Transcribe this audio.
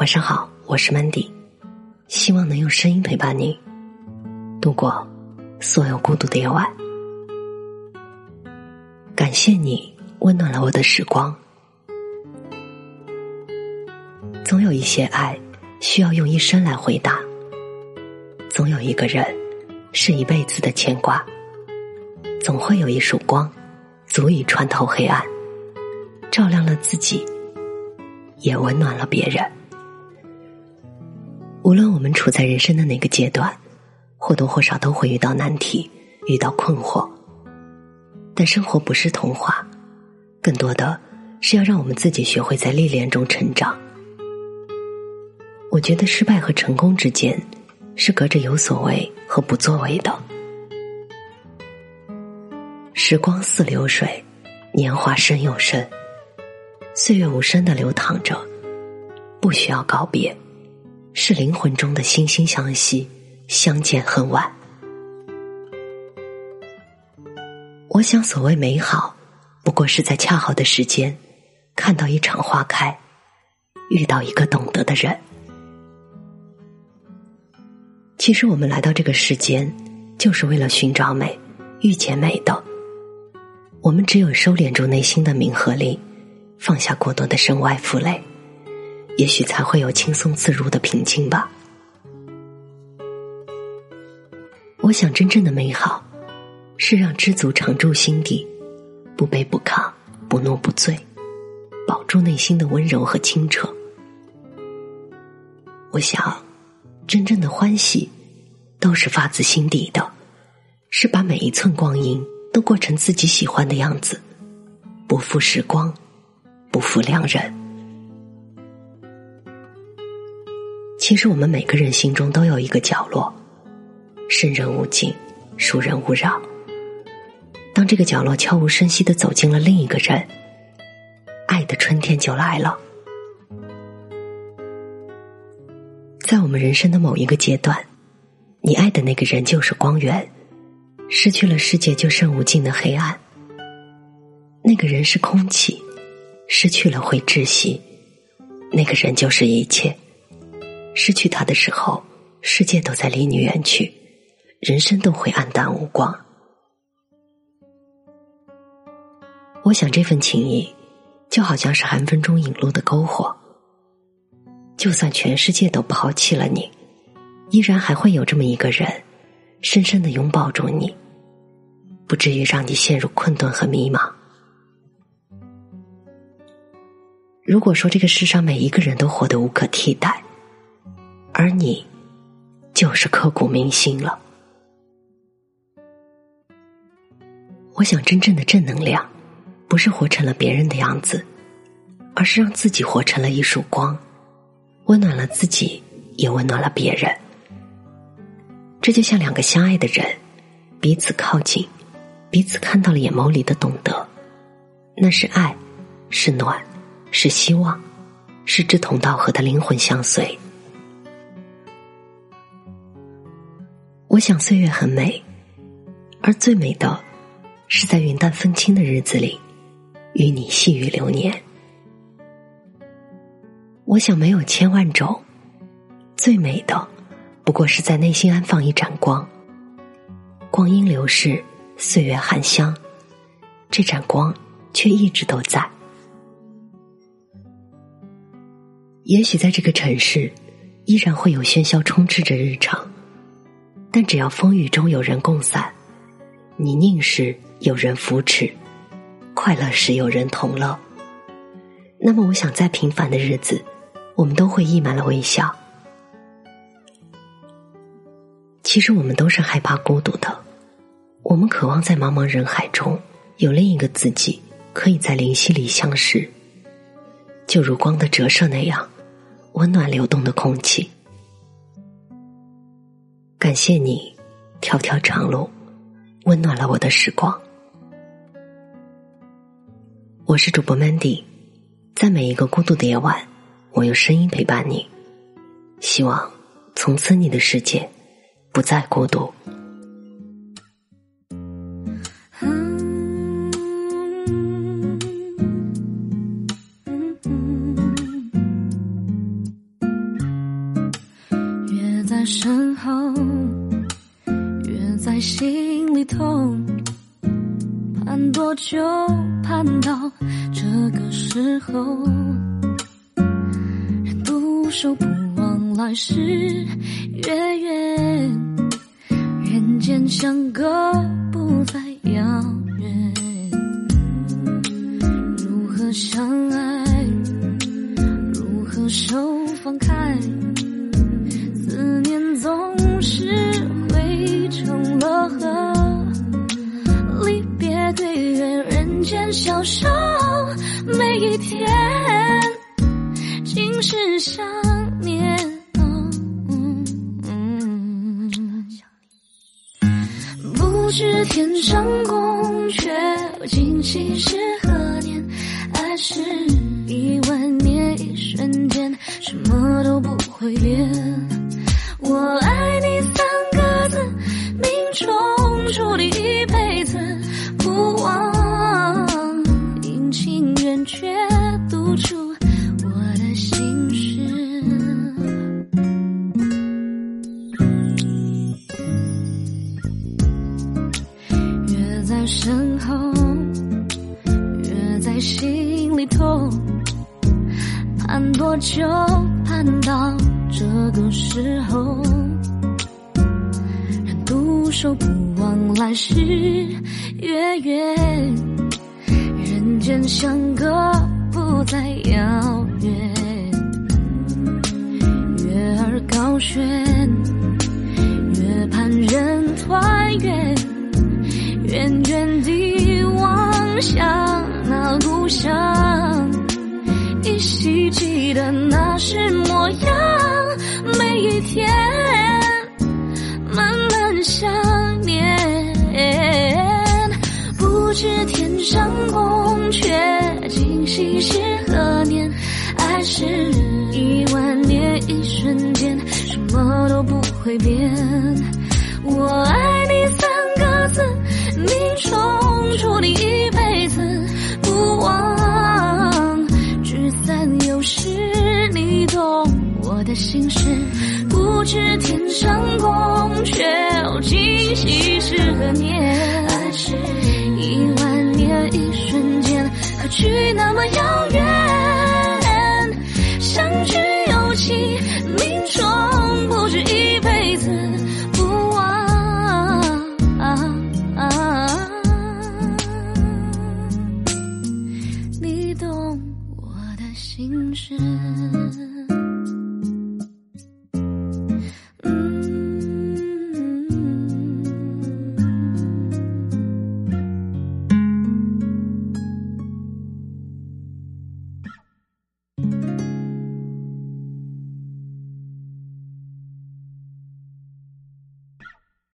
晚上好，我是 Mandy，希望能用声音陪伴你度过所有孤独的夜晚。感谢你温暖了我的时光。总有一些爱需要用一生来回答，总有一个人是一辈子的牵挂，总会有一束光足以穿透黑暗，照亮了自己，也温暖了别人。无论我们处在人生的哪个阶段，或多或少都会遇到难题，遇到困惑。但生活不是童话，更多的是要让我们自己学会在历练中成长。我觉得失败和成功之间，是隔着有所为和不作为的。时光似流水，年华深又深，岁月无声的流淌着，不需要告别。是灵魂中的惺惺相惜，相见恨晚。我想，所谓美好，不过是在恰好的时间，看到一场花开，遇到一个懂得的人。其实，我们来到这个世间，就是为了寻找美，遇见美的。我们只有收敛住内心的名和利，放下过多的身外负累。也许才会有轻松自如的平静吧。我想，真正的美好，是让知足常驻心底，不卑不亢，不怒不醉，保住内心的温柔和清澈。我想，真正的欢喜，都是发自心底的，是把每一寸光阴都过成自己喜欢的样子，不负时光，不负良人。其实我们每个人心中都有一个角落，生人勿近，熟人勿扰。当这个角落悄无声息的走进了另一个人，爱的春天就来了。在我们人生的某一个阶段，你爱的那个人就是光源，失去了世界就剩无尽的黑暗。那个人是空气，失去了会窒息，那个人就是一切。失去他的时候，世界都在离你远去，人生都会黯淡无光。我想这份情谊，就好像是寒风中引路的篝火。就算全世界都抛弃了你，依然还会有这么一个人，深深的拥抱住你，不至于让你陷入困顿和迷茫。如果说这个世上每一个人都活得无可替代，而你，就是刻骨铭心了。我想，真正的正能量，不是活成了别人的样子，而是让自己活成了一束光，温暖了自己，也温暖了别人。这就像两个相爱的人，彼此靠近，彼此看到了眼眸里的懂得，那是爱，是暖，是希望，是志同道合的灵魂相随。我想岁月很美，而最美的，是在云淡风轻的日子里，与你细雨流年。我想没有千万种，最美的，不过是在内心安放一盏光。光阴流逝，岁月含香，这盏光却一直都在。也许在这个城市，依然会有喧嚣充斥着日常。但只要风雨中有人共伞，泥泞时有人扶持，快乐时有人同乐，那么我想，在平凡的日子，我们都会溢满了微笑。其实我们都是害怕孤独的，我们渴望在茫茫人海中有另一个自己，可以在灵犀里相识，就如光的折射那样，温暖流动的空气。感谢你，条条长路，温暖了我的时光。我是主播 Mandy，在每一个孤独的夜晚，我用声音陪伴你。希望从此你的世界不再孤独。在身后，在心里痛。盼多久，盼到这个时候，人独守不忘来世月圆，人间相隔不再遥远，如何相是想念。不知天上宫阙，今夕是何年？爱是一万年，一瞬间，什么都不会变。这个时候，人独守不忘来世月圆，人间相隔不再遥远。月儿高悬，月盼人团圆，远远地望向那故乡，依稀记得那时模样。每一天，慢慢想念。不知天上宫阙，今夕是何年？爱是一万年，一瞬间，什么都不会变。我爱你三个字，命中注定一辈子不忘。聚散有时，你懂。我的心事，不知天上宫阙，今夕是何年？一万年，一瞬间，何去那么遥